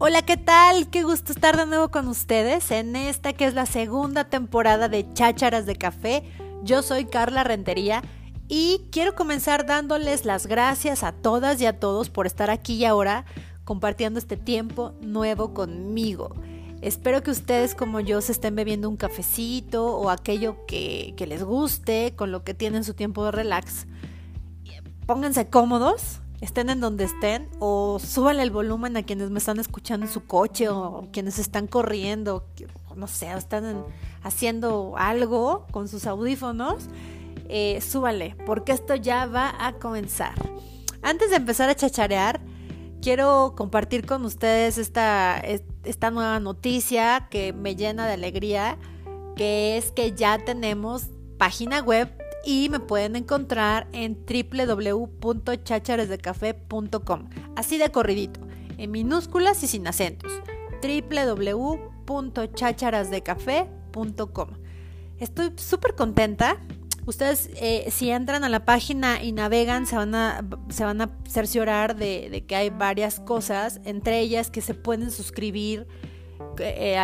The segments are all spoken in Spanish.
Hola, ¿qué tal? Qué gusto estar de nuevo con ustedes en esta que es la segunda temporada de Chácharas de Café. Yo soy Carla Rentería y quiero comenzar dándoles las gracias a todas y a todos por estar aquí y ahora compartiendo este tiempo nuevo conmigo. Espero que ustedes como yo se estén bebiendo un cafecito o aquello que, que les guste, con lo que tienen su tiempo de relax. Pónganse cómodos estén en donde estén o súbanle el volumen a quienes me están escuchando en su coche o quienes están corriendo, no sé, están haciendo algo con sus audífonos, eh, súbanle, porque esto ya va a comenzar. Antes de empezar a chacharear, quiero compartir con ustedes esta, esta nueva noticia que me llena de alegría, que es que ya tenemos página web y me pueden encontrar en www.chacharesdecafé.com, así de corridito, en minúsculas y sin acentos. www.chacharasdecafé.com. Estoy súper contenta. Ustedes eh, si entran a la página y navegan se van a, se van a cerciorar de, de que hay varias cosas, entre ellas que se pueden suscribir eh,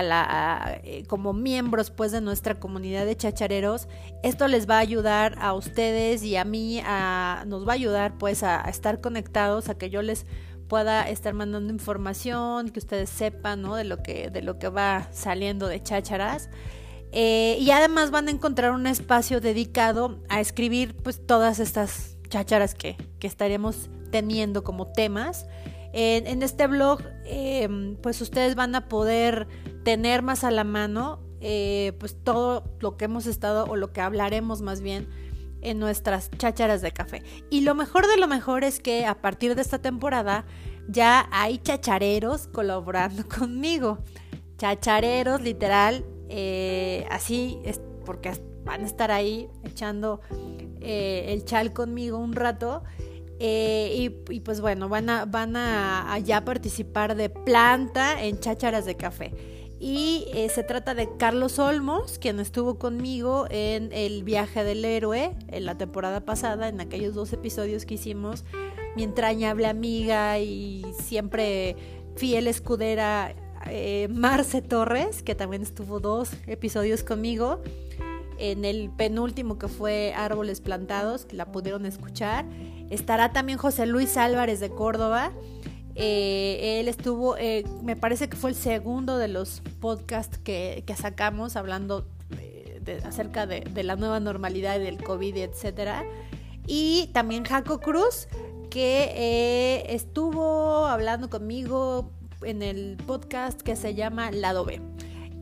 eh, como miembros pues de nuestra comunidad de chachareros. Esto les va a ayudar a ustedes y a mí, a, nos va a ayudar pues a, estar conectados, a que yo les pueda estar mandando información, que ustedes sepan de, lo que, va saliendo de chácharas. Eh, y además van a encontrar un espacio dedicado a escribir pues todas estas chácharas que estaremos teniendo como temas. En, este blog, em, pues ustedes van a poder tener más a la mano, eh, pues todo lo que hemos estado o lo que hablaremos más bien en nuestras chácharas de café. Y lo mejor de lo mejor es que a partir de esta temporada ya hay chachareros colaborando conmigo. Chachareros, literal, eh, así es porque van a estar ahí echando eh, el chal conmigo un rato eh, y, pues bueno, van a, van a, ya participar de planta en chácharas de café. Y eh, se trata de Carlos Olmos, quien estuvo conmigo en el viaje del héroe en la temporada pasada, en aquellos dos episodios que hicimos. Mi entrañable amiga y siempre fiel escudera eh, Marce Torres, que también estuvo dos episodios conmigo. En el penúltimo que fue Árboles Plantados, que la pudieron escuchar. Estará también José Luis Álvarez de Córdoba. Eh, él estuvo, eh, me parece que fue el segundo de los podcasts que, sacamos hablando de, acerca de, la nueva normalidad del COVID, etcétera. Y también Jaco Cruz, que eh, estuvo hablando conmigo en el podcast que se llama Lado B.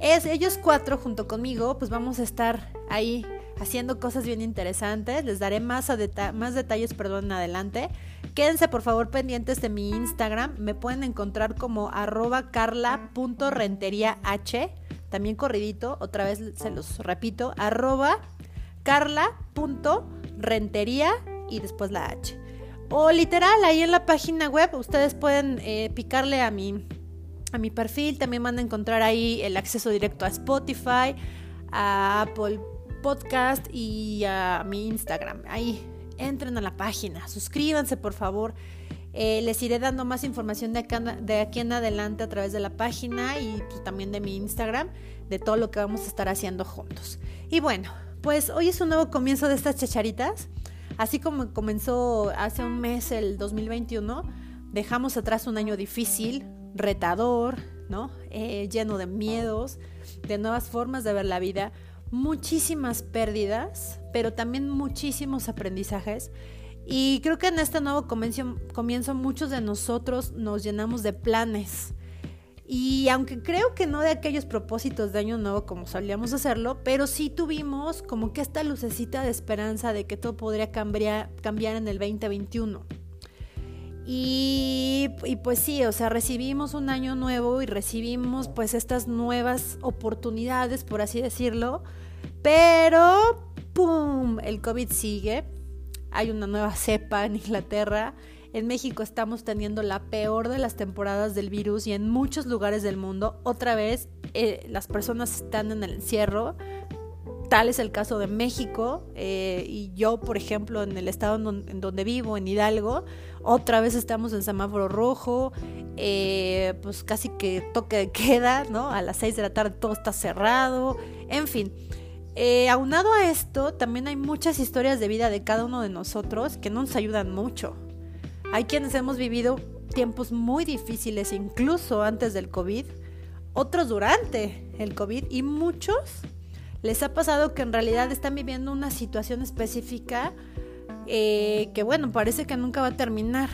Es ellos cuatro junto conmigo, pues vamos a estar ahí haciendo cosas bien interesantes. Les daré más, más detalles perdón, en adelante. Quédense por favor pendientes de mi Instagram. Me pueden encontrar como arroba carla.renteriah. También corridito, otra vez se los repito, arroba carla.rentería y después la H. O literal, ahí en la página web ustedes pueden eh, picarle a mi, a mi perfil. También van a encontrar ahí el acceso directo a Spotify, a Apple podcast y a mi Instagram. Ahí, entren a la página, suscríbanse por favor. Eh, les iré dando más información de, acá, de, aquí en adelante a través de la página y pues, también de mi Instagram, de todo lo que vamos a estar haciendo juntos. Y bueno, pues hoy es un nuevo comienzo de estas chacharitas. Así como comenzó hace un mes el 2021, dejamos atrás un año difícil, retador, ¿no? Eh, lleno de miedos, de nuevas formas de ver la vida, muchísimas pérdidas, pero también muchísimos aprendizajes. Y creo que en este nuevo comienzo, muchos de nosotros nos llenamos de planes. Y aunque creo que no de aquellos propósitos de año nuevo como solíamos hacerlo, pero sí tuvimos como que esta lucecita de esperanza de que todo podría cambiar, cambiar en el 2021. Y, y, pues sí, o sea, recibimos un año nuevo y recibimos pues estas nuevas oportunidades, por así decirlo, pero, ¡pum!, el COVID sigue. Hay una nueva cepa en Inglaterra. En México estamos teniendo la peor de las temporadas del virus y en muchos lugares del mundo otra vez eh, las personas están en el encierro tal es el caso de México eh, y yo, por ejemplo, en el estado en donde, vivo, en Hidalgo, otra vez estamos en semáforo rojo, eh, pues casi que toque de queda, ¿no? A las 6 de la tarde todo está cerrado, en fin. Eh, aunado a esto, también hay muchas historias de vida de cada uno de nosotros que nos ayudan mucho. Hay quienes hemos vivido tiempos muy difíciles, incluso antes del COVID, otros durante el COVID y muchos les ha pasado que en realidad están viviendo una situación específica eh, que bueno, parece que nunca va a terminar.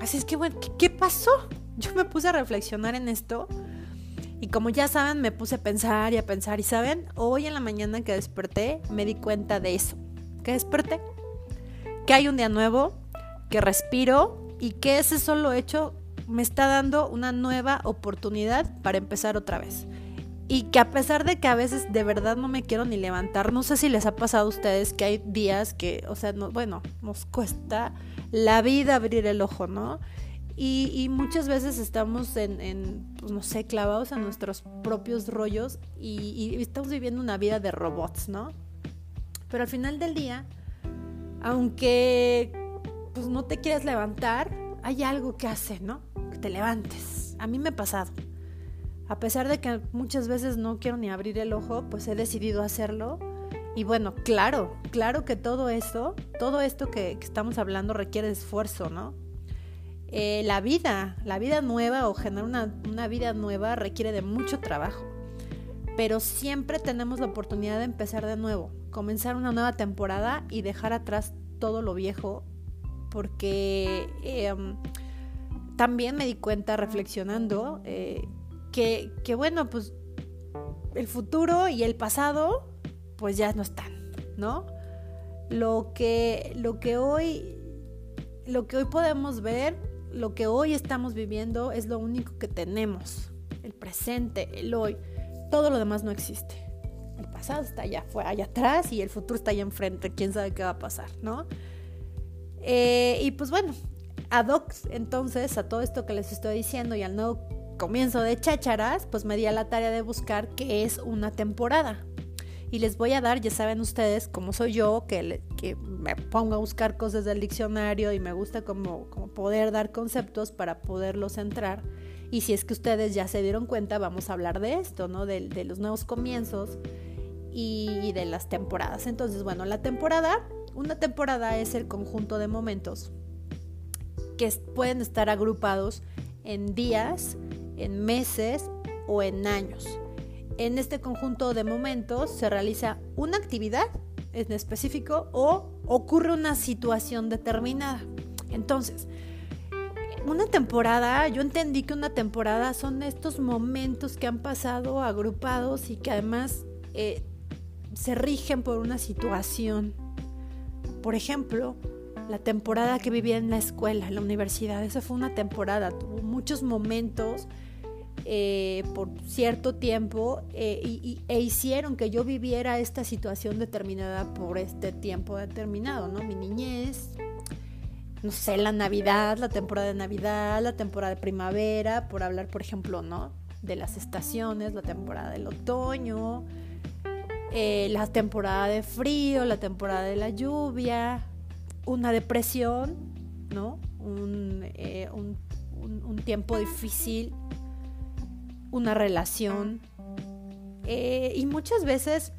Así es que bueno, ¿qué, pasó? Yo me puse a reflexionar en esto y como ya saben, me puse a pensar y a pensar y saben, hoy en la mañana que desperté me di cuenta de eso, que desperté, que hay un día nuevo, que respiro y que ese solo hecho me está dando una nueva oportunidad para empezar otra vez. Y que a pesar de que a veces de verdad no me quiero ni levantar, no sé si les ha pasado a ustedes que hay días que, o sea, no, bueno, nos cuesta la vida abrir el ojo, ¿no? Y, muchas veces estamos en, pues, no sé, clavados a nuestros propios rollos y, y, estamos viviendo una vida de robots, ¿no? Pero al final del día, aunque pues no te quieras levantar, hay algo que hace, ¿no? Que te levantes. A mí me ha pasado. A pesar de que muchas veces no quiero ni abrir el ojo, pues he decidido hacerlo. Y bueno, claro, claro que todo esto, todo esto que, estamos hablando requiere esfuerzo, ¿no? Eh, la vida, la vida nueva o generar una, una vida nueva requiere de mucho trabajo. Pero siempre tenemos la oportunidad de empezar de nuevo, comenzar una nueva temporada y dejar atrás todo lo viejo, porque em, también me di cuenta reflexionando eh, que, bueno, pues el futuro y el pasado pues ya no están, ¿no? Lo que, lo que hoy, lo que hoy podemos ver, lo que hoy estamos viviendo es lo único que tenemos. El presente, el hoy. Todo lo demás no existe. El pasado está allá, fue allá atrás y el futuro está allá enfrente. Quién sabe qué va a pasar, ¿no? Eh, y pues bueno, ad hoc entonces a todo esto que les estoy diciendo y al nuevo comienzo de chácharas, pues me di a la tarea de buscar qué es una temporada. Y les voy a dar, ya saben ustedes, como soy yo, que, que me pongo a buscar cosas del diccionario y me gusta como, como poder dar conceptos para poderlos entrar. Y si es que ustedes ya se dieron cuenta, vamos a hablar de esto, ¿no? De, de los nuevos comienzos y de las temporadas. Entonces, bueno, la temporada, una temporada es el conjunto de momentos que pueden estar agrupados en días, en meses o en años. En este conjunto de momentos se realiza una actividad en específico o ocurre una situación determinada. Entonces, una temporada, yo entendí que una temporada son estos momentos que han pasado agrupados y que además eh, se rigen por una situación. Por ejemplo, la temporada que vivía en la escuela, en la universidad, esa fue una temporada, tuvo muchos momentos eh, por cierto tiempo eh, y, e hicieron que yo viviera esta situación determinada por este tiempo determinado, ¿no? Mi niñez, no sé, la Navidad, la temporada de Navidad, la temporada de primavera, por hablar, por ejemplo, ¿no? De las estaciones, la temporada del otoño, eh, la temporada de frío, la temporada de la lluvia, una depresión, ¿no? un, un tiempo difícil una relación. Eh, y muchas veces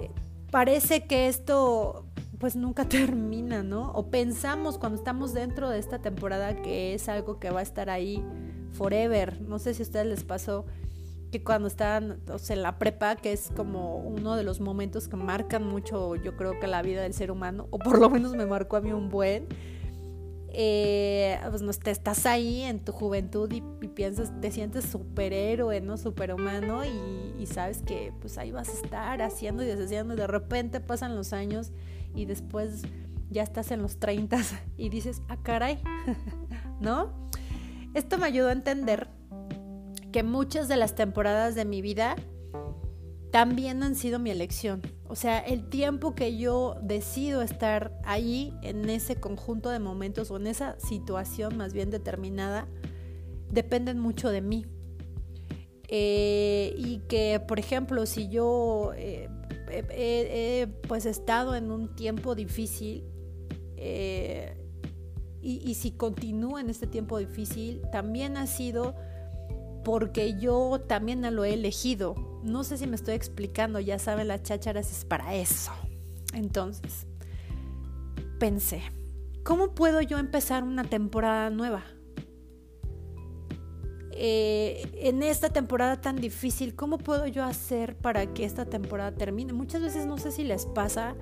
eh, parece que esto pues nunca termina, ¿no? O pensamos cuando estamos dentro de esta temporada que es algo que va a estar ahí forever. No sé si a ustedes les pasó que cuando están en la prepa, que es como uno de los momentos que marcan mucho, yo creo que la vida del ser humano, o por lo menos me marcó a mí un buen, eh, pues no, te estás ahí en tu juventud y, piensas, te sientes superhéroe, ¿no? Superhumano y, sabes que pues ahí vas a estar haciendo y deshaciendo y de repente pasan los años y después ya estás en los 30 y dices, ah, caray, ¿no? Esto me ayudó a entender que muchas de las temporadas de mi vida también han sido mi elección. O sea, el tiempo que yo decido estar ahí en ese conjunto de momentos o en esa situación más bien determinada, dependen mucho de mí. Eh, y que, por ejemplo, si yo eh, he pues estado en un tiempo difícil eh, y, y, si continúo en este tiempo difícil, también ha sido porque yo también lo he elegido. No sé si me estoy explicando, ya saben, las chácharas es para eso. Entonces, pensé, ¿cómo puedo yo empezar una temporada nueva? Eh, en esta temporada tan difícil, ¿cómo puedo yo hacer para que esta temporada termine? Muchas veces no sé si les pasa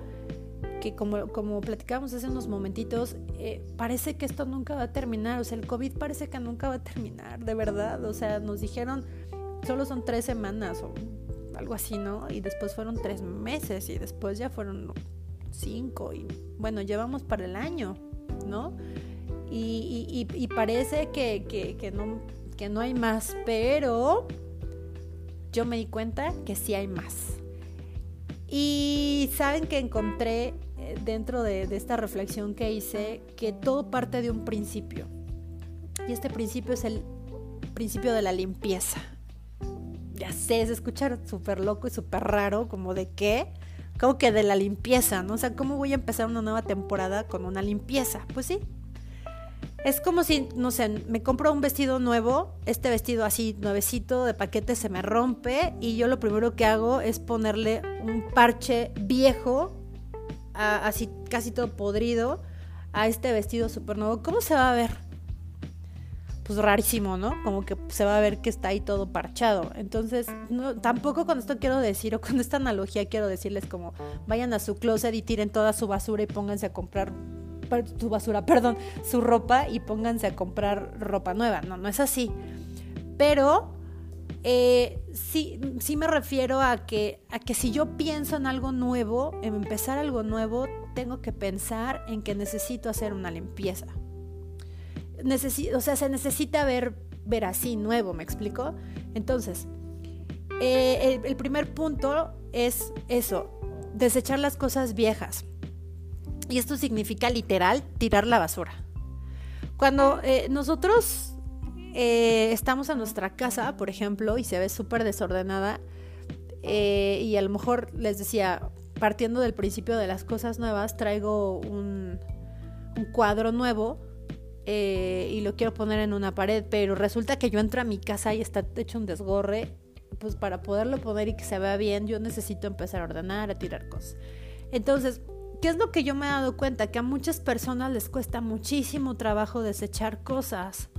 que como, como platicábamos hace unos momentitos, eh, parece que esto nunca va a terminar, o sea, el COVID parece que nunca va a terminar, de verdad, o sea, nos dijeron, solo son tres semanas o algo así, ¿no? Y después fueron tres meses y después ya fueron cinco y bueno, llevamos para el año, ¿no? Y, y, parece que, que, que, no, que no hay más, pero yo me di cuenta que sí hay más. Y saben que encontré dentro de, esta reflexión que hice que todo parte de un principio. Y este principio es el principio de la limpieza. Ya sé, es escuchar súper loco y súper raro, como de qué, como que de la limpieza, ¿no? O sea, ¿cómo voy a empezar una nueva temporada con una limpieza? Pues sí. Es como si, no sé, me compro un vestido nuevo, este vestido así nuevecito de paquete se me rompe y yo lo primero que hago es ponerle un parche viejo así casi todo podrido, a este vestido súper nuevo, ¿cómo se va a ver? Pues rarísimo, ¿no? Como que se va a ver que está ahí todo parchado. Entonces, tampoco con esto quiero decir, o con esta analogía quiero decirles como vayan a su closet y tiren toda su basura y pónganse a comprar su basura, perdón, su ropa y pónganse a comprar ropa nueva. No, no es así. Pero eh, sí, sí me refiero a que, a que si yo pienso en algo nuevo, en empezar algo nuevo, tengo que pensar en que necesito hacer una limpieza. o sea, se necesita ver, ver así, nuevo, ¿me explico? Entonces, eh, el, primer punto es eso, desechar las cosas viejas. Y esto significa literal tirar la basura. Cuando eh, nosotros eh, estamos en nuestra casa, por ejemplo, y se ve súper desordenada, eh, y a lo mejor les decía, partiendo del principio de las cosas nuevas, traigo un, cuadro nuevo eh, y lo quiero poner en una pared, pero resulta que yo entro a mi casa y está hecho un desgorre, pues para poderlo poner y que se vea bien, yo necesito empezar a ordenar, a tirar cosas. Entonces, ¿qué es lo que yo me he dado cuenta? Que a muchas personas les cuesta muchísimo trabajo desechar cosas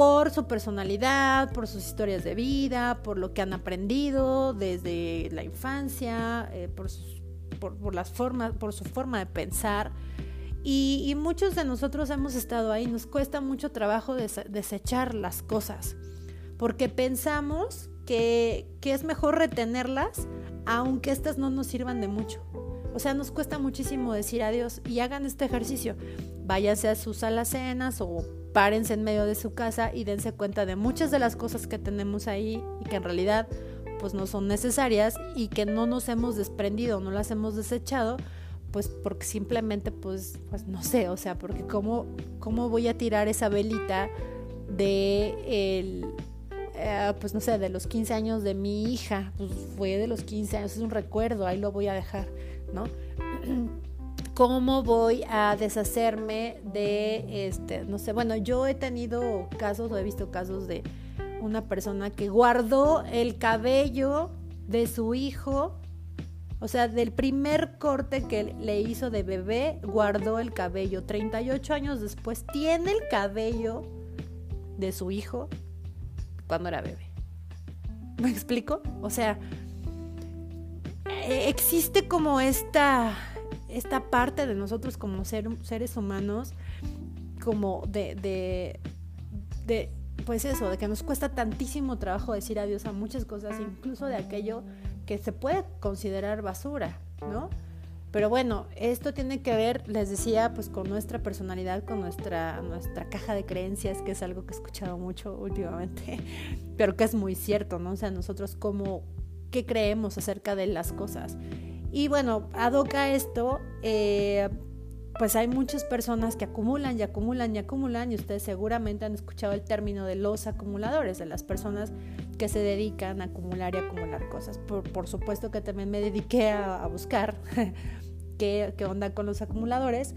por su personalidad, por sus historias de vida, por lo que han aprendido desde la infancia, eh, por, las formas, por su forma de pensar. Y, muchos de nosotros hemos estado ahí, nos cuesta mucho trabajo desechar las cosas, porque pensamos que, que es mejor retenerlas, aunque estas no nos sirvan de mucho. O sea, nos cuesta muchísimo decir adiós y hagan este ejercicio. Váyanse a sus alacenas o párense en medio de su casa y dense cuenta de muchas de las cosas que tenemos ahí y que en realidad pues no son necesarias y que no nos hemos desprendido, no las hemos desechado, pues porque simplemente pues, pues no sé, o sea, porque cómo, cómo voy a tirar esa velita de el, eh, pues no sé, de los 15 años de mi hija, pues fue de los 15 años, es un recuerdo, ahí lo voy a dejar, ¿no? Cómo voy a deshacerme de este, no sé, bueno, yo he tenido casos o he visto casos de una persona que guardó el cabello de su hijo, o sea, del primer corte que le hizo de bebé, guardó el cabello. 38 años después tiene el cabello de su hijo cuando era bebé. ¿Me explico? O sea, e-, existe como esta esta parte de nosotros como seres humanos, como de, de, de, pues eso, de que nos cuesta tantísimo trabajo decir adiós a muchas cosas, incluso de aquello que se puede considerar basura, ¿no? Pero bueno, esto tiene que ver, les decía, pues con nuestra personalidad, con nuestra, nuestra caja de creencias, que es algo que he escuchado mucho últimamente, pero que es muy cierto, ¿no? O sea, nosotros cómo, qué creemos acerca de las cosas. Y bueno, adoca esto, eh, pues hay muchas personas que acumulan y acumulan y acumulan y ustedes seguramente han escuchado el término de los acumuladores, de las personas que se dedican a acumular y acumular cosas. Por, supuesto que también me dediqué a, buscar qué, qué onda con los acumuladores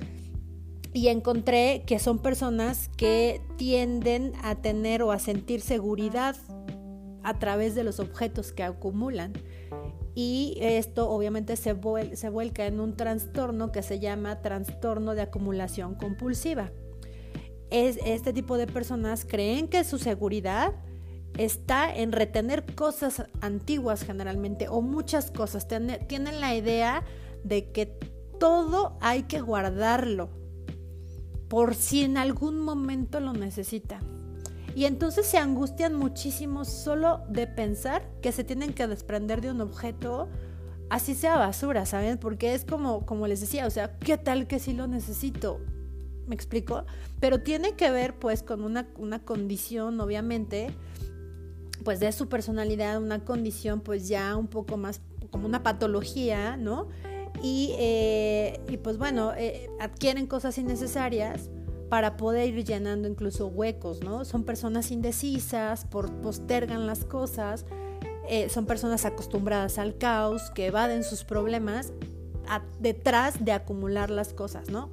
y encontré que son personas que tienden a tener o a sentir seguridad a través de los objetos que acumulan y esto obviamente se, se vuelca en un trastorno que se llama trastorno de acumulación compulsiva. Es, este tipo de personas creen que su seguridad está en retener cosas antiguas generalmente o muchas cosas. tienen la idea de que todo hay que guardarlo por si en algún momento lo necesitan. Y entonces se angustian muchísimo solo de pensar que se tienen que desprender de un objeto, así sea basura, ¿saben? Porque es como, como les decía, o sea, ¿qué tal que sí lo necesito? ¿Me explico? Pero tiene que ver pues con una, una condición, obviamente, pues de su personalidad, una condición pues ya un poco más como una patología, ¿no? Y, eh, y pues bueno, eh, adquieren cosas innecesarias para poder ir llenando incluso huecos, ¿no? Son personas indecisas, por, postergan las cosas, eh, son personas acostumbradas al caos, que evaden sus problemas detrás de acumular las cosas, ¿no?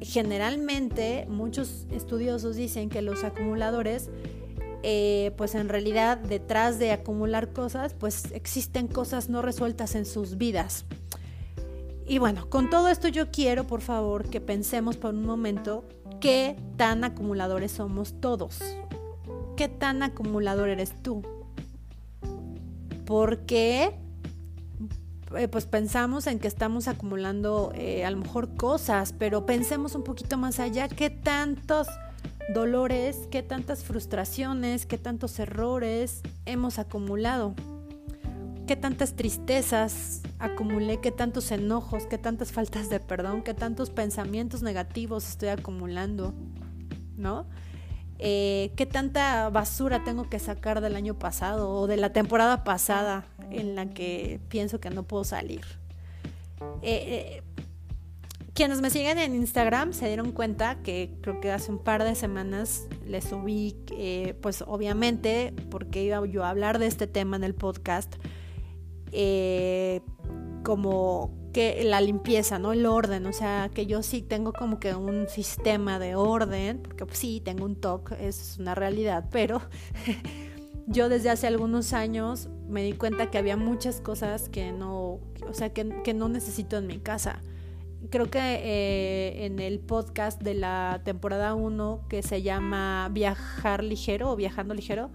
Generalmente muchos estudiosos dicen que los acumuladores, eh, pues en realidad detrás de acumular cosas, pues existen cosas no resueltas en sus vidas. Y bueno, con todo esto yo quiero, por favor, que pensemos por un momento qué tan acumuladores somos todos. ¿Qué tan acumulador eres tú? Porque eh, pues pensamos en que estamos acumulando eh, a lo mejor cosas, pero pensemos un poquito más allá, qué tantos dolores, qué tantas frustraciones, qué tantos errores hemos acumulado qué tantas tristezas acumulé, qué tantos enojos, qué tantas faltas de perdón, qué tantos pensamientos negativos estoy acumulando, ¿no? Eh, qué tanta basura tengo que sacar del año pasado o de la temporada pasada en la que pienso que no puedo salir. Eh, eh, quienes me siguen en Instagram se dieron cuenta que creo que hace un par de semanas les subí, pues obviamente, porque iba yo a hablar de este tema en el podcast, eh, como que la limpieza, ¿no? El orden, o sea, que yo sí tengo como que un sistema de orden, porque pues, sí, tengo un TOC, es una realidad, pero yo desde hace algunos años me di cuenta que había muchas cosas que no, o sea, que, que no necesito en mi casa. Creo que eh, en el podcast de la temporada 1 que se llama Viajar ligero o Viajando ligero,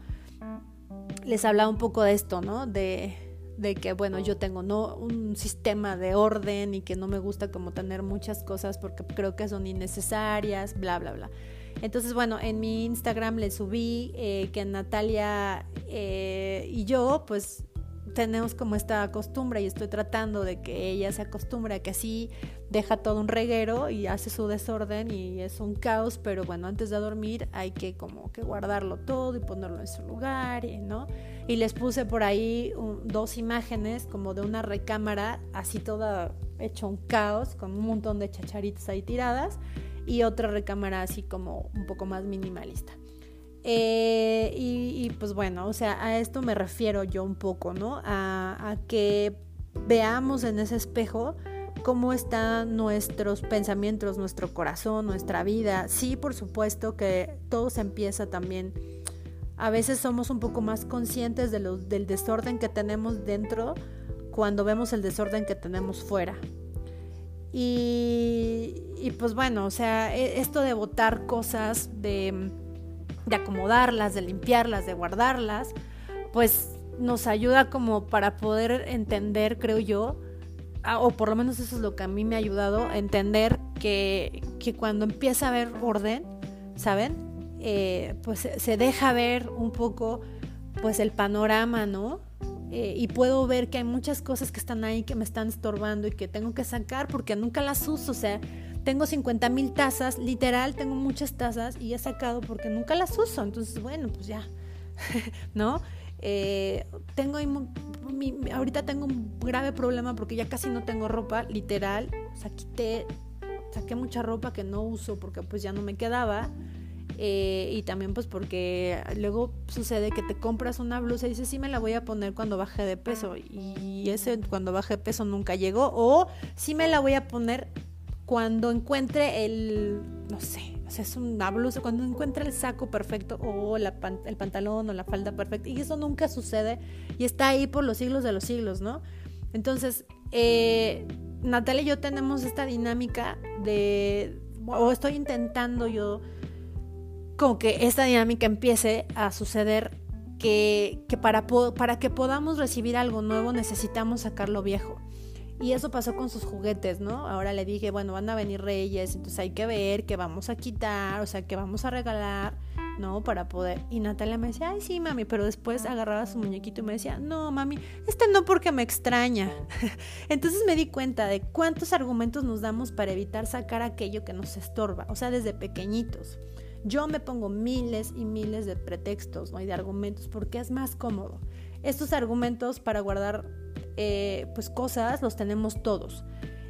les hablaba un poco de esto, ¿no? De de que bueno yo tengo no un sistema de orden y que no me gusta como tener muchas cosas porque creo que son innecesarias bla bla bla. Entonces bueno en mi Instagram le subí eh, que Natalia eh, y yo pues tenemos como esta costumbre y estoy tratando de que ella se acostumbre a que así deja todo un reguero y hace su desorden y es un caos, pero bueno, antes de dormir hay que como que guardarlo todo y ponerlo en su lugar, ¿no? Y les puse por ahí dos imágenes como de una recámara así toda hecho un caos con un montón de chacharitas ahí tiradas y otra recámara así como un poco más minimalista. Eh, y, pues bueno, o sea, a esto me refiero yo un poco, ¿no? A, que veamos en ese espejo cómo están nuestros pensamientos, nuestro corazón, nuestra vida. Sí, por supuesto que todo se empieza también. A veces somos un poco más conscientes de del desorden que tenemos dentro cuando vemos el desorden que tenemos fuera. Y, y pues bueno, o sea, e, esto de botar cosas, de de acomodarlas, de limpiarlas, de guardarlas, pues nos ayuda como para poder entender, creo yo, o por lo menos eso es lo que a mí me ha ayudado entender que, que cuando empieza a haber orden, ¿saben? Eh, pues se deja ver un poco pues el panorama, ¿no? Eh, y puedo ver que hay muchas cosas que están ahí que me están estorbando y que tengo que sacar porque nunca las uso, o sea, tengo 50 mil tazas, literal, tengo muchas tazas y he sacado porque nunca las uso. Entonces, bueno, pues ya, ¿no? Eh, tengo ahorita tengo un grave problema porque ya casi no tengo ropa, literal. O sea, quité saqué mucha ropa que no uso porque pues ya no me quedaba. Eh, y también pues porque luego sucede que te compras una blusa y dices, sí me la voy a poner cuando baje de peso. Y ese cuando baje de peso nunca llegó. O sí me la voy a poner cuando encuentre el, no sé, o sea, es una blusa, cuando encuentre el saco perfecto o el pantalón o la falda perfecta. Y eso nunca sucede y está ahí por los siglos de los siglos, ¿no? Entonces, eh, Natalia y yo tenemos esta dinámica de, o estoy intentando yo, como que esta dinámica empiece a suceder que, que para, para que podamos recibir algo nuevo necesitamos sacar lo viejo. Y eso pasó con sus juguetes, ¿no? Ahora le dije, bueno, van a venir reyes, entonces hay que ver qué vamos a quitar, o sea, qué vamos a regalar, ¿no? Para poder. Y Natalia me decía, ay, sí, mami, pero después agarraba su muñequito y me decía, no, mami, este no porque me extraña. entonces me di cuenta de cuántos argumentos nos damos para evitar sacar aquello que nos estorba, o sea, desde pequeñitos. Yo me pongo miles y miles de pretextos ¿no? y de argumentos porque es más cómodo. Estos argumentos para guardar eh, pues cosas los tenemos todos.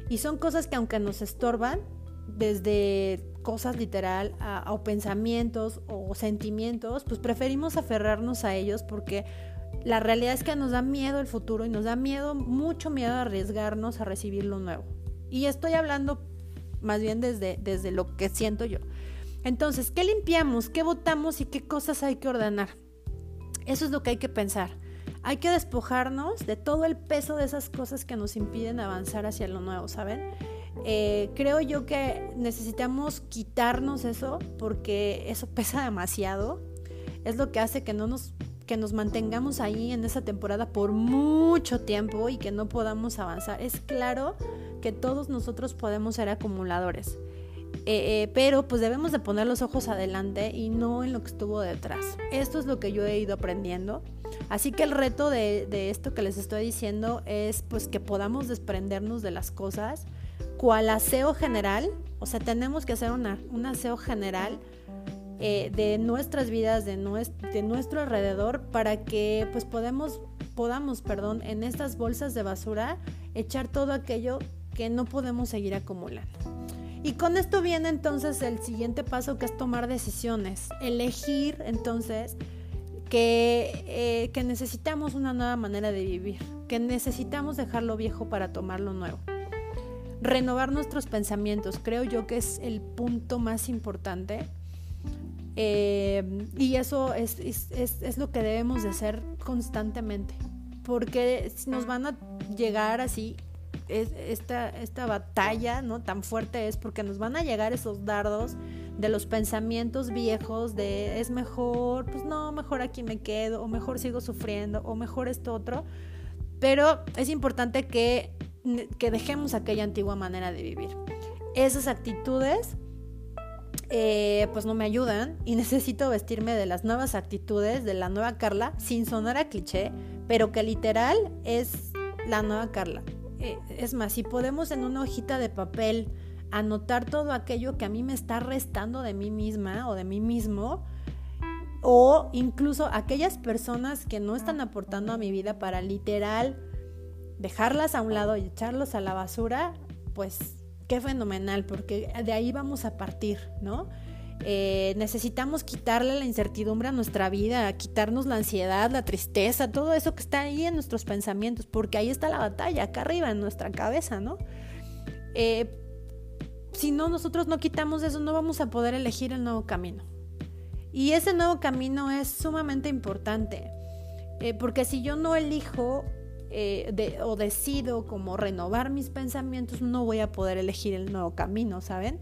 Y son cosas que aunque nos estorban, desde cosas literal a, o pensamientos o sentimientos, pues preferimos aferrarnos a ellos porque la realidad es que nos da miedo el futuro y nos da miedo, mucho miedo a arriesgarnos a recibir lo nuevo. Y estoy hablando más bien desde, desde lo que siento yo. Entonces, ¿qué limpiamos? ¿Qué votamos y qué cosas hay que ordenar? Eso es lo que hay que pensar. Hay que despojarnos de todo el peso de esas cosas que nos impiden avanzar hacia lo nuevo, ¿saben? Eh, creo yo que necesitamos quitarnos eso porque eso pesa demasiado. Es lo que hace que no nos que nos mantengamos ahí en esa temporada por mucho tiempo y que no podamos avanzar. Es claro que todos nosotros podemos ser acumuladores. Eh, eh, pero pues debemos de poner los ojos adelante y no en lo que estuvo detrás. Esto es lo que yo he ido aprendiendo. Así que el reto de, esto que les estoy diciendo es pues que podamos desprendernos de las cosas, cual aseo general, o sea, tenemos que hacer un aseo general eh, de nuestras vidas, de, de nuestro alrededor, para que pues podemos, podamos, perdón, en estas bolsas de basura echar todo aquello que no podemos seguir acumulando. Y con esto viene entonces el siguiente paso que es tomar decisiones, elegir entonces que, eh, que necesitamos una nueva manera de vivir, que necesitamos dejar lo viejo para tomar lo nuevo. Renovar nuestros pensamientos, creo yo que es el punto más importante. Eh, y eso es, es, es, es lo que debemos de hacer constantemente, porque nos van a llegar así esta, esta batalla ¿no? tan fuerte es porque nos van a llegar esos dardos de los pensamientos viejos de es mejor, pues no, mejor aquí me quedo, o mejor sigo sufriendo, o mejor esto otro. Pero es importante que, que dejemos aquella antigua manera de vivir. Esas actitudes eh, pues no me ayudan y necesito vestirme de las nuevas actitudes de la nueva Carla, sin sonar a cliché, pero que literal es la nueva Carla. Eh, es más, si podemos en una hojita de papel anotar todo aquello que a mí me está restando de mí misma o de mí mismo, o incluso aquellas personas que no están aportando a mi vida para literal dejarlas a un lado y echarlos a la basura, pues qué fenomenal, porque de ahí vamos a partir, ¿no? Eh, necesitamos quitarle la incertidumbre a nuestra vida, quitarnos la ansiedad, la tristeza, todo eso que está ahí en nuestros pensamientos, porque ahí está la batalla, acá arriba en nuestra cabeza, ¿no? Eh, si no, nosotros no quitamos eso, no vamos a poder elegir el nuevo camino. Y ese nuevo camino es sumamente importante, eh, porque si yo no elijo o decido como renovar mis pensamientos, no voy a poder elegir el nuevo camino, ¿saben?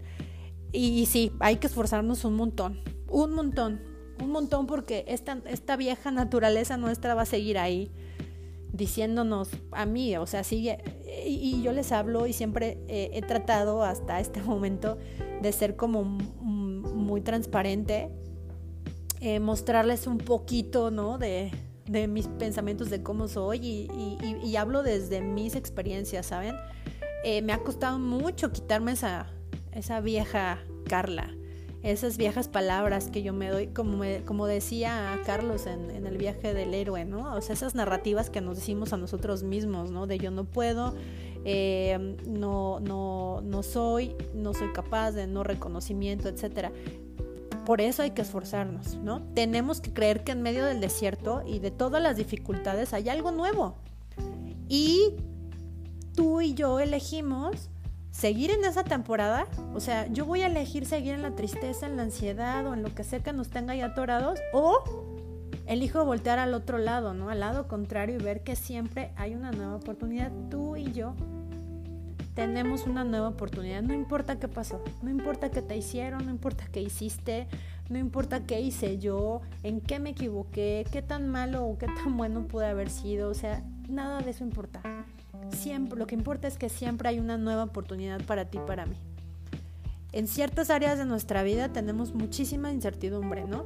Y, sí, hay que esforzarnos un montón, un montón, un montón porque esta, esta vieja naturaleza nuestra va a seguir ahí diciéndonos a mí, o sea, sigue, y, yo les hablo y siempre he tratado hasta este momento de ser como muy transparente, eh, mostrarles un poquito, ¿no? De, de, mis pensamientos, de cómo soy y, y, hablo desde mis experiencias, ¿saben? Eh, me ha costado mucho quitarme esa, esa vieja Carla, esas viejas palabras que yo me doy, como, como decía Carlos en, el viaje del héroe, ¿no? O sea, esas narrativas que nos decimos a nosotros mismos, ¿no? De yo no puedo, eh, no, no, no soy, no soy capaz de no reconocimiento, etcétera. Por eso hay que esforzarnos, ¿no? Tenemos que creer que en medio del desierto y de todas las dificultades hay algo nuevo. Y tú y yo elegimos seguir en esa temporada. O sea, yo voy a elegir seguir en la tristeza, en la ansiedad o en lo que sea que nos tenga ya atorados. O elijo voltear al otro lado, ¿no? Al lado contrario y ver que siempre hay una nueva oportunidad. Tú y yo tenemos una nueva oportunidad. No importa qué pasó, no importa qué te hicieron, no importa qué hiciste, no importa qué hice yo, en qué me equivoqué, qué tan malo o qué tan bueno pude haber sido. O sea, nada de eso importa. Siempre, lo que importa es que siempre hay una nueva oportunidad para ti, para mí. En ciertas áreas de nuestra vida tenemos muchísima incertidumbre, ¿no?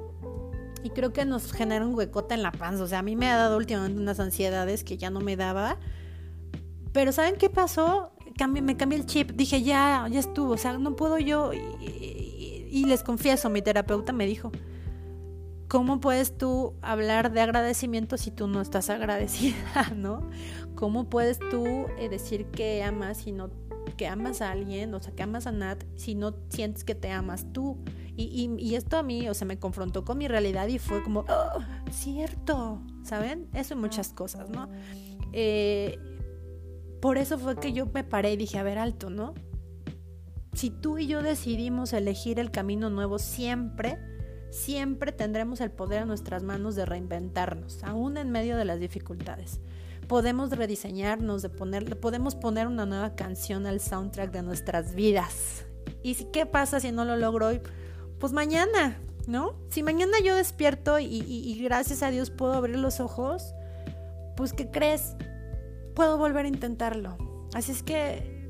Y creo que nos genera un huecote en la panza. O sea, a mí me ha dado últimamente unas ansiedades que ya no me daba. Pero ¿saben qué pasó? me cambié el chip. Dije, ya, ya estuvo. O sea, no puedo yo. y les confieso, mi terapeuta me dijo, ¿Cómo puedes tú hablar de agradecimiento si tú no estás agradecida, no? ¿Cómo puedes tú eh, decir que amas no que amas a alguien, o sea, que amas a Nat, si no sientes que te amas tú? Y, y, esto a mí, o sea, me confrontó con mi realidad y fue como, oh, cierto, ¿saben? Eso y muchas cosas, ¿no? Eh, por eso fue que yo me paré y dije, a ver, alto, ¿no? Si tú y yo decidimos elegir el camino nuevo siempre, siempre tendremos el poder en nuestras manos de reinventarnos, aún en medio de las dificultades. Podemos rediseñarnos, de poner, podemos poner una nueva canción al soundtrack de nuestras vidas. ¿Y qué pasa si no lo logro hoy? Pues mañana, ¿no? Si mañana yo despierto y, y gracias a Dios puedo abrir los ojos, pues ¿qué crees? Puedo volver a intentarlo. Así es que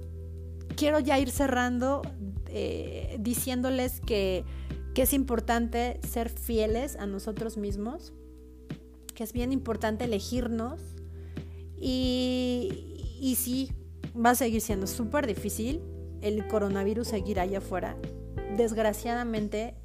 quiero ya ir cerrando eh, diciéndoles que que es importante ser fieles a nosotros mismos, que es bien importante elegirnos y, y sí, va a seguir siendo súper difícil el coronavirus seguir allá afuera. Desgraciadamente,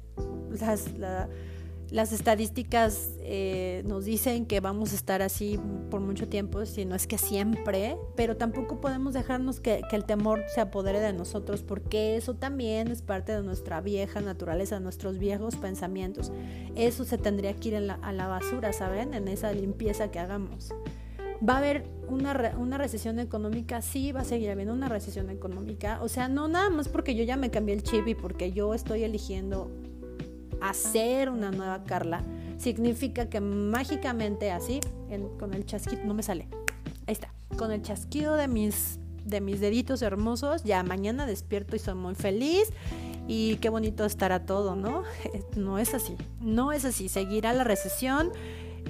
las, estadísticas eh, nos dicen que vamos a estar así por mucho tiempo, si no es que siempre, pero tampoco podemos dejarnos que, el temor se apodere de nosotros, porque eso también es parte de nuestra vieja naturaleza, nuestros viejos pensamientos. Eso se tendría que ir a la basura, ¿saben? En esa limpieza que hagamos. ¿Va a haber una, una recesión económica? Sí, va a seguir habiendo una recesión económica. O sea, no nada más porque yo ya me cambié el chip y porque yo estoy eligiendo hacer una nueva Carla, significa que mágicamente así, con el chasquido, no me sale, ahí está, con el chasquido de mis, de mis deditos hermosos, ya mañana despierto y soy muy feliz y qué bonito estará todo, ¿no? No es así, no es así, seguirá la recesión.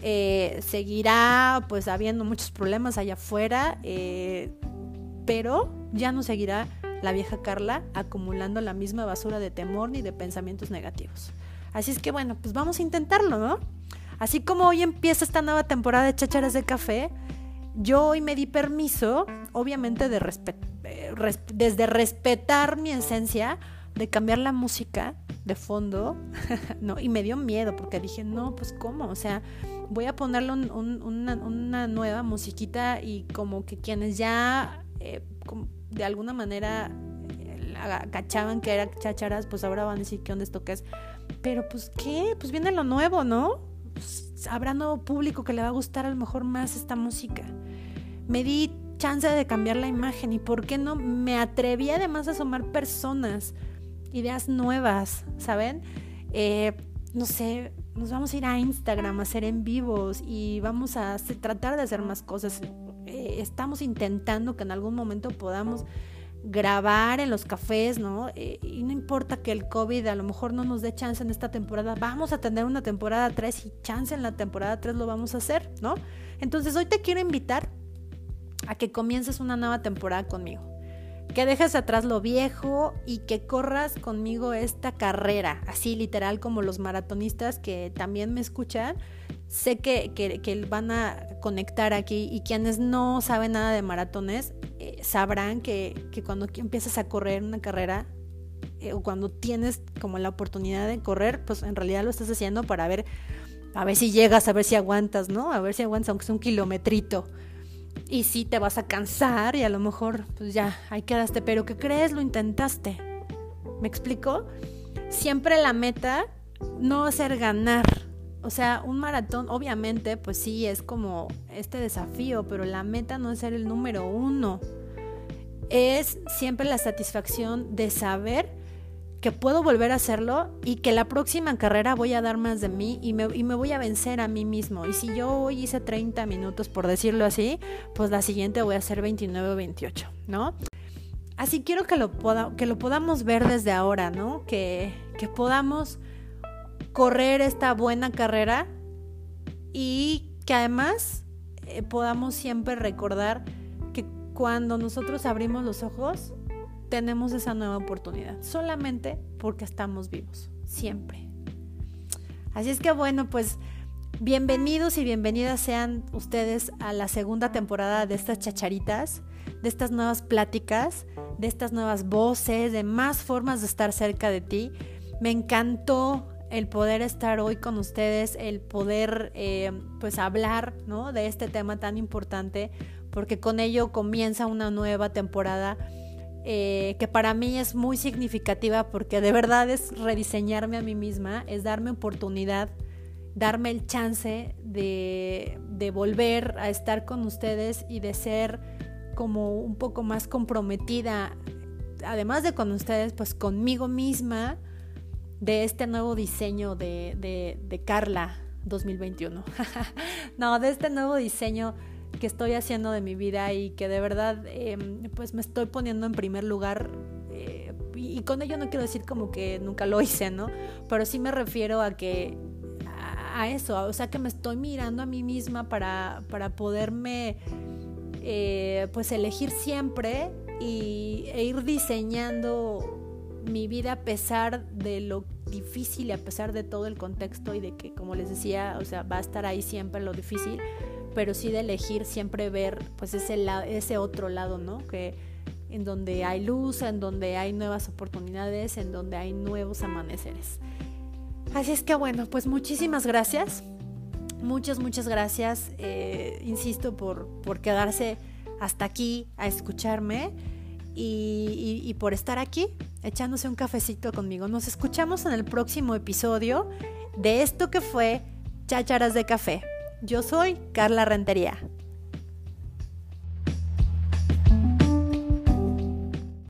Eh, seguirá pues habiendo muchos problemas allá afuera, eh, pero ya no seguirá la vieja Carla acumulando la misma basura de temor ni de pensamientos negativos. Así es que bueno, pues vamos a intentarlo, ¿no? Así como hoy empieza esta nueva temporada de Chácharas de Café, yo hoy me di permiso, obviamente de eh, desde respetar mi esencia, de cambiar la música de fondo, ¿no? Y me dio miedo porque dije, no, pues cómo, o sea, voy a ponerle una, nueva musiquita y como que quienes ya eh, de alguna manera eh, cachaban que era chácharas, pues ahora van a decir que onda esto que es. Pero pues qué, pues viene lo nuevo, ¿no? Pues, habrá nuevo público que le va a gustar a lo mejor más esta música. Me di chance de cambiar la imagen y por qué no me atreví además a sumar personas, ideas nuevas, ¿saben? Eh, no sé, nos vamos a ir a Instagram a hacer en vivos y vamos a tratar de hacer más cosas. Eh, estamos intentando que en algún momento podamos grabar en los cafés, ¿no? Eh, y no importa que el COVID a lo mejor no nos dé chance en esta temporada, vamos a tener una temporada 3 y chance en la temporada 3 lo vamos a hacer, ¿no? Entonces hoy te quiero invitar a que comiences una nueva temporada conmigo. Que dejes atrás lo viejo y que corras conmigo esta carrera, así literal como los maratonistas que también me escuchan. Sé que, que van a conectar aquí y quienes no saben nada de maratones, eh, sabrán que, cuando empiezas a correr una carrera eh, o cuando tienes como la oportunidad de correr, pues en realidad lo estás haciendo para ver, a ver si llegas, a ver si aguantas, ¿no? A ver si aguantas, aunque sea un kilometrito. Y sí te vas a cansar y a lo mejor pues ya, ahí quedaste, pero ¿qué crees? Lo intentaste. ¿Me explico? Siempre la meta no va a ser ganar. O sea, un maratón obviamente pues sí es como este desafío, pero la meta no es ser el número uno. Es siempre la satisfacción de saber que puedo volver a hacerlo y que la próxima carrera voy a dar más de mí y me, y me, voy a vencer a mí mismo. Y si yo hoy hice 30 minutos, por decirlo así, pues la siguiente voy a hacer 29 o 28, ¿no? Así quiero que lo, que lo podamos ver desde ahora, ¿no? Que, que podamos correr esta buena carrera y que además eh, podamos siempre recordar que cuando nosotros abrimos los ojos, tenemos esa nueva oportunidad, solamente porque estamos vivos, siempre. Así es que bueno, pues bienvenidos y bienvenidas sean ustedes a la segunda temporada de estas chacharitas, de estas nuevas pláticas, de estas nuevas voces, de más formas de estar cerca de ti. Me encantó el poder estar hoy con ustedes, el poder eh, pues hablar ¿no? de este tema tan importante, porque con ello comienza una nueva temporada eh, que para mí es muy significativa porque de verdad es rediseñarme a mí misma, es darme oportunidad, darme el chance de, de volver a estar con ustedes y de ser como un poco más comprometida, además de con ustedes, pues conmigo misma, de este nuevo diseño de, de, de Carla 2021. no, de este nuevo diseño que estoy haciendo de mi vida y que de verdad em, pues me estoy poniendo en primer lugar eh, y, con ello no quiero decir como que nunca lo hice, ¿no? Pero sí me refiero a que a, eso, o sea que me estoy mirando a mí misma para, para poderme eh, pues elegir siempre y, e ir diseñando mi vida a pesar de lo difícil y a pesar de todo el contexto y de que como les decía, o sea, va a estar ahí siempre lo difícil pero sí de elegir siempre ver pues ese, ese otro lado, ¿no? Que en donde hay luz, en donde hay nuevas oportunidades, en donde hay nuevos amaneceres. Así es que bueno, pues muchísimas gracias. Muchas, muchas gracias, eh, insisto, por, por quedarse hasta aquí a escucharme y, y por estar aquí echándose un cafecito conmigo. Nos escuchamos en el próximo episodio de esto que fue Chácharas de Café. Yo soy Carla Rentería.